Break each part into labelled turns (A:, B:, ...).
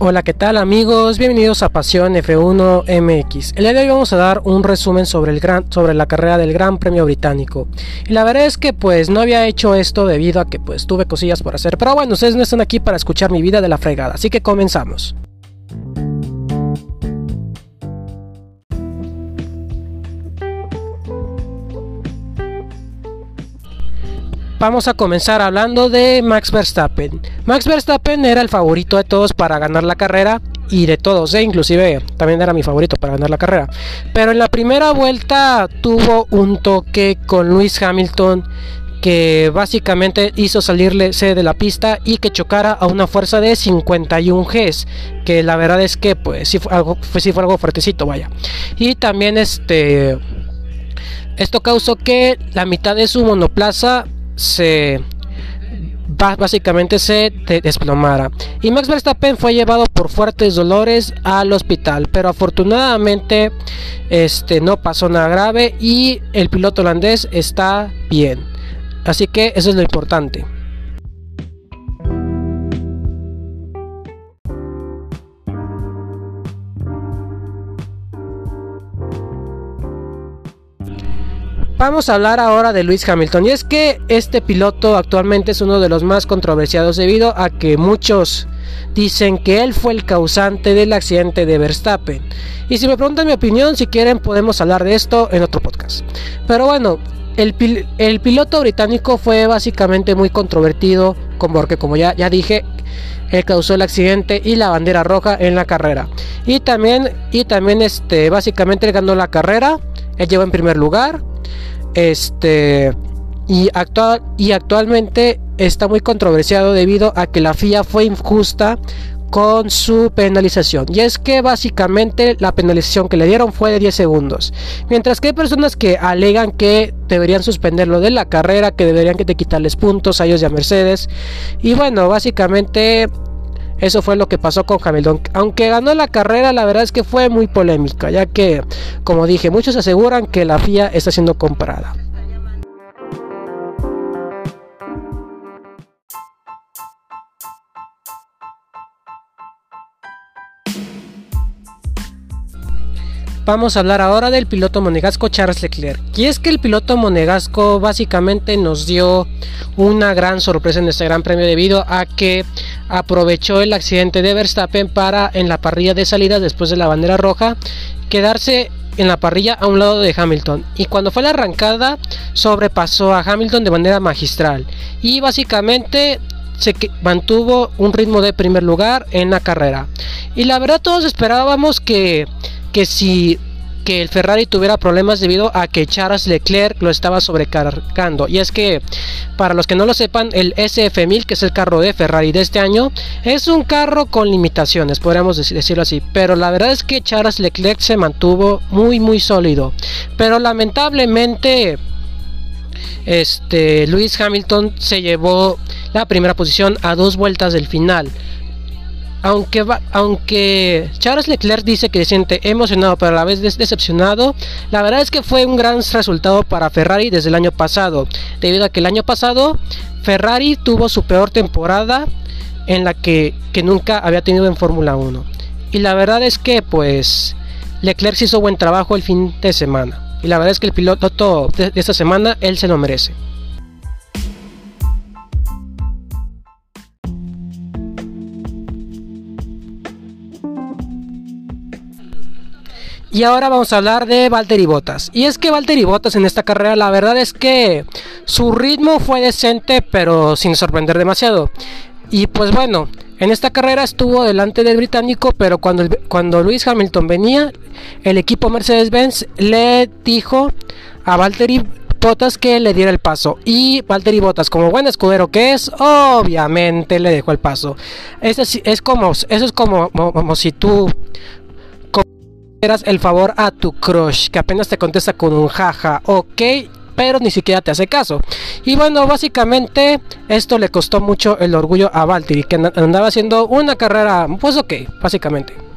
A: Hola, ¿qué tal amigos? Bienvenidos a Pasión F1 MX. El día de hoy vamos a dar un resumen sobre, el gran, sobre la carrera del Gran Premio Británico. Y la verdad es que pues no había hecho esto debido a que pues tuve cosillas por hacer. Pero bueno, ustedes no están aquí para escuchar mi vida de la fregada, así que comenzamos. Vamos a comenzar hablando de Max Verstappen. Max Verstappen era el favorito de todos para ganar la carrera y de todos, ¿eh? inclusive también era mi favorito para ganar la carrera. Pero en la primera vuelta tuvo un toque con Lewis Hamilton que básicamente hizo salirle de la pista y que chocara a una fuerza de 51 Gs, que la verdad es que pues sí fue algo, sí fue algo fuertecito, vaya. Y también este esto causó que la mitad de su monoplaza se básicamente se desplomara. Y Max Verstappen fue llevado por fuertes dolores al hospital pero afortunadamente este no pasó nada grave y el piloto holandés está bien. Así que eso es lo importante Vamos a hablar ahora de Luis Hamilton y es que este piloto actualmente es uno de los más controversiados debido a que muchos dicen que él fue el causante del accidente de Verstappen. Y si me preguntan mi opinión, si quieren podemos hablar de esto en otro podcast. Pero bueno, el, piloto británico fue básicamente muy controvertido porque como ya, ya dije, él causó el accidente y la bandera roja en la carrera. Y también, y también este, básicamente él ganó la carrera, él llegó en primer lugar este y, actual, y actualmente está muy controversiado debido a que la FIA fue injusta con su penalización. Y es que básicamente la penalización que le dieron fue de 10 segundos. Mientras que hay personas que alegan que deberían suspenderlo de la carrera, que deberían que te quitarles puntos a ellos y a Mercedes. Y bueno, básicamente eso fue lo que pasó con Hamilton. Aunque ganó la carrera, la verdad es que fue muy polémica, ya que, como dije, muchos aseguran que la FIA está siendo comprada. Vamos a hablar ahora del piloto monegasco Charles Leclerc. Y es que el piloto monegasco básicamente nos dio una gran sorpresa en este gran premio debido a que aprovechó el accidente de Verstappen para en la parrilla de salida después de la bandera roja quedarse en la parrilla a un lado de Hamilton. Y cuando fue la arrancada sobrepasó a Hamilton de manera magistral. Y básicamente se mantuvo un ritmo de primer lugar en la carrera. Y la verdad todos esperábamos que que si que el Ferrari tuviera problemas debido a que Charles Leclerc lo estaba sobrecargando. Y es que, para los que no lo sepan, el SF1000, que es el carro de Ferrari de este año, es un carro con limitaciones, podríamos decirlo así. Pero la verdad es que Charles Leclerc se mantuvo muy, muy sólido. Pero lamentablemente, este, Lewis Hamilton se llevó la primera posición a dos vueltas del final aunque, aunque Charles Leclerc dice que se siente emocionado pero a la vez decepcionado, la verdad es que fue un gran resultado para Ferrari desde el año pasado, debido a que el año pasado Ferrari tuvo su peor temporada en la que, que nunca había tenido en Fórmula 1. Y la verdad es que pues Leclerc hizo buen trabajo el fin de semana. Y la verdad es que el piloto de esta semana él se lo merece. Y ahora vamos a hablar de Valtteri Bottas. Y es que Valtteri Bottas en esta carrera, la verdad es que su ritmo fue decente, pero sin sorprender demasiado. Y pues bueno, en esta carrera estuvo delante del británico, pero cuando, cuando Luis Hamilton venía, el equipo Mercedes-Benz le dijo a Valtteri Bottas que le diera el paso. Y Valtteri Bottas, como buen escudero que es, obviamente le dejó el paso. Eso es, como, eso es como, como si tú el favor a tu crush, que apenas te contesta con un jaja, ok, pero ni siquiera te hace caso. Y bueno, básicamente esto le costó mucho el orgullo a Valtteri, que andaba haciendo una carrera, pues ok, básicamente.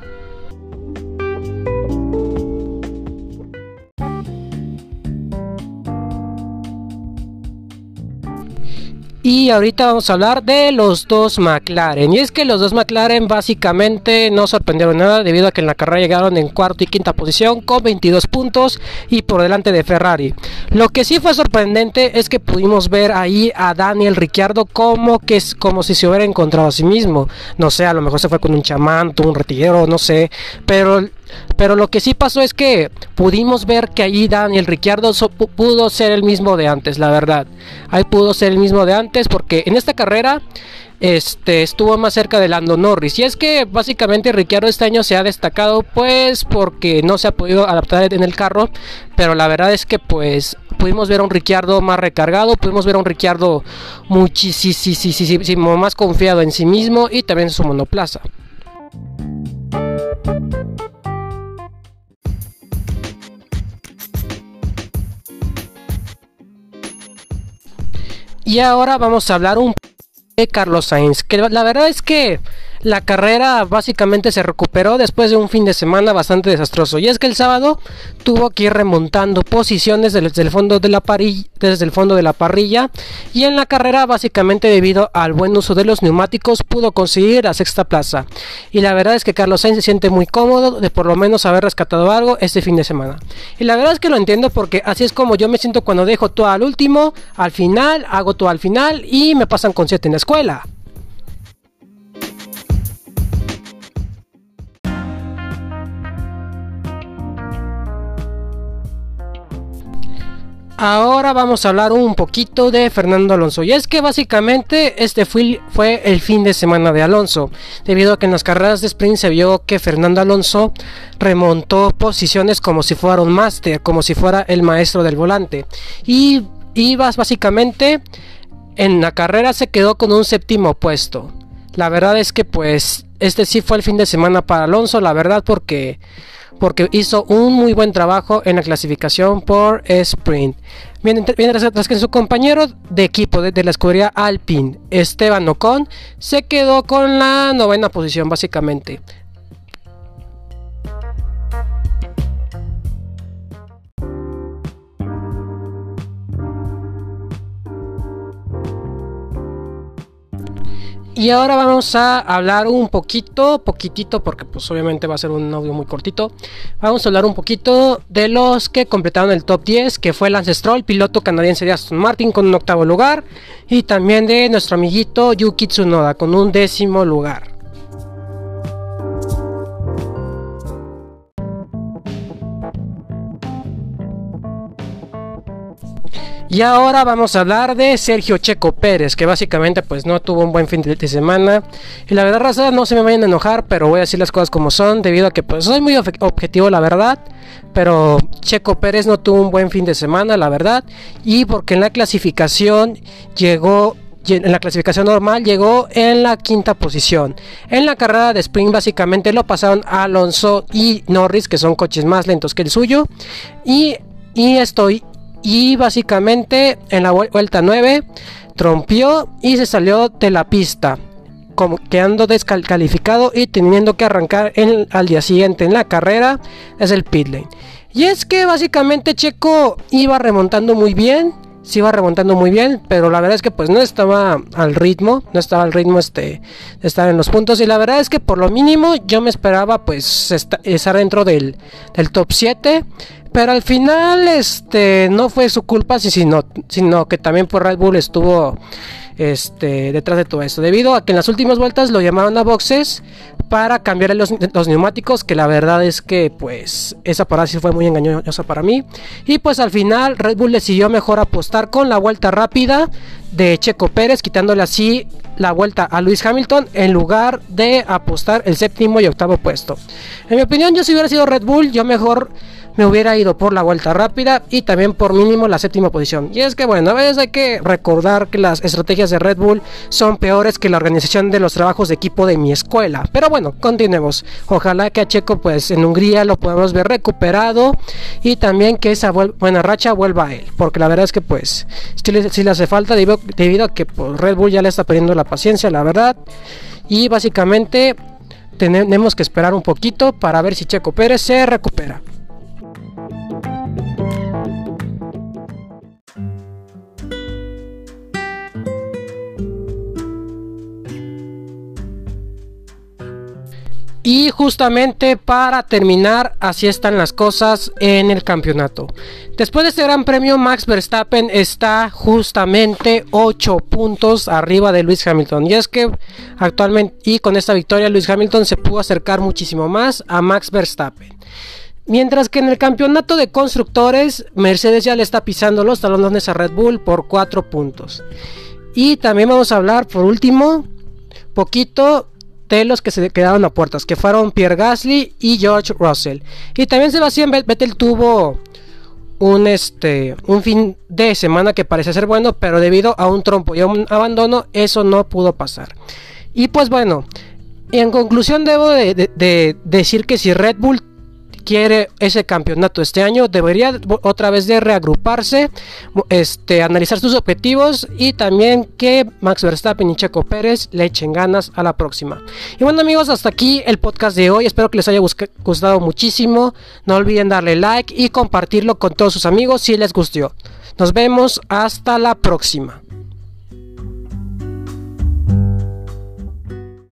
A: Y ahorita vamos a hablar de los dos McLaren. Y es que los dos McLaren básicamente no sorprendieron nada debido a que en la carrera llegaron en cuarta y quinta posición con 22 puntos y por delante de Ferrari. Lo que sí fue sorprendente es que pudimos ver ahí a Daniel Ricciardo como que es como si se hubiera encontrado a sí mismo. No sé, a lo mejor se fue con un chamanto, un retillero, no sé. Pero pero lo que sí pasó es que pudimos ver que ahí Daniel Ricciardo pudo ser el mismo de antes, la verdad. Ahí pudo ser el mismo de antes porque en esta carrera este, estuvo más cerca de Lando Norris. Y es que básicamente Ricciardo este año se ha destacado pues porque no se ha podido adaptar en el carro. Pero la verdad es que pues pudimos ver a un Ricciardo más recargado, pudimos ver a un Ricciardo muchísimo más confiado en sí mismo y también en su monoplaza. Y ahora vamos a hablar un de Carlos Sainz, que la verdad es que la carrera básicamente se recuperó después de un fin de semana bastante desastroso. Y es que el sábado tuvo que ir remontando posiciones desde el fondo de la parrilla. Y en la carrera, básicamente debido al buen uso de los neumáticos, pudo conseguir la sexta plaza. Y la verdad es que Carlos Sainz se siente muy cómodo de por lo menos haber rescatado algo este fin de semana. Y la verdad es que lo entiendo porque así es como yo me siento cuando dejo todo al último, al final, hago todo al final y me pasan con 7 en la escuela. Ahora vamos a hablar un poquito de Fernando Alonso. Y es que básicamente este fue, el fin de semana de Alonso. Debido a que en las carreras de sprint se vio que Fernando Alonso remontó posiciones como si fuera un máster, como si fuera el maestro del volante. Y ibas básicamente en la carrera se quedó con un séptimo puesto. La verdad es que pues este sí fue el fin de semana para Alonso, la verdad porque porque hizo un muy buen trabajo en la clasificación por sprint. Mientras que su compañero de equipo de, de, la escudería Alpine, Esteban Ocon, se quedó con la novena posición básicamente. Y ahora vamos a hablar un poquito, poquitito, porque pues obviamente va a ser un audio muy cortito. Vamos a hablar un poquito de los que completaron el top 10, que fue Lance Stroll, piloto canadiense de Aston Martin con un octavo lugar. Y también de nuestro amiguito Yuki Tsunoda con un décimo lugar. Y ahora vamos a hablar de Sergio Checo Pérez, que básicamente pues no tuvo un buen fin de semana. Y la verdad, raza, no se me vayan a enojar, pero voy a decir las cosas como son, debido a que pues soy muy objetivo, la verdad. Pero Checo Pérez no tuvo un buen fin de semana, la verdad. Y porque en la clasificación llegó en la clasificación normal llegó en la quinta posición. En la carrera de sprint básicamente lo pasaron Alonso y Norris, que son coches más lentos que el suyo. Y, y estoy y básicamente en la vuelta 9 trompió y se salió de la pista como quedando descalificado y teniendo que arrancar al día siguiente en la carrera es el pit lane. Y es que básicamente Checo iba remontando muy bien se iba remontando muy bien, pero la verdad es que pues no estaba al ritmo, no estaba al ritmo este de estar en los puntos. Y la verdad es que por lo mínimo yo me esperaba pues estar dentro del, del top 7 pero al final, este, no fue su culpa, sino, sino que también por Red Bull estuvo este, detrás de todo esto. Debido a que en las últimas vueltas lo llamaron a boxes para cambiar los, neumáticos, que la verdad es que pues esa parada sí fue muy engañosa para mí. Y pues al final Red Bull decidió mejor apostar con la vuelta rápida de Checo Pérez, quitándole así la vuelta a Luis Hamilton en lugar de apostar el séptimo y octavo puesto. En mi opinión, yo si hubiera sido Red Bull, yo mejor me hubiera ido por la vuelta rápida y también por mínimo la séptima posición. Y es que bueno, a veces hay que recordar que las estrategias de Red Bull son peores que la organización de los trabajos de equipo de mi escuela. Pero bueno, continuemos. Ojalá que a Checo pues en Hungría lo podamos ver recuperado y también que esa buena racha vuelva a él. Porque la verdad es que pues si le, hace falta debido, a que pues, Red Bull ya le está perdiendo la paciencia, la verdad. Y básicamente tenemos que esperar un poquito para ver si Checo Pérez se recupera. Y justamente para terminar, así están las cosas en el campeonato. Después de este gran premio, Max Verstappen está justamente 8 puntos arriba de Luis Hamilton. Y es que actualmente, y con esta victoria, Luis Hamilton se pudo acercar muchísimo más a Max Verstappen. Mientras que en el campeonato de constructores, Mercedes ya le está pisando los talones a Red Bull por 4 puntos. Y también vamos a hablar, por último, poquito de los que se quedaron a puertas, que fueron Pierre Gasly y George Russell. Y también Sebastián Vettel tuvo un, este, un fin de semana que parece ser bueno, pero debido a un trompo y a un abandono, eso no pudo pasar. Y pues bueno, en conclusión debo de decir que si Red Bull quiere ese campeonato este año, debería otra vez de reagruparse, este, analizar sus objetivos y también que Max Verstappen y Checo Pérez le echen ganas a la próxima. Y bueno amigos, hasta aquí el podcast de hoy, espero que les haya gustado muchísimo, no olviden darle like y compartirlo con todos sus amigos si les gustó. Nos vemos hasta la próxima.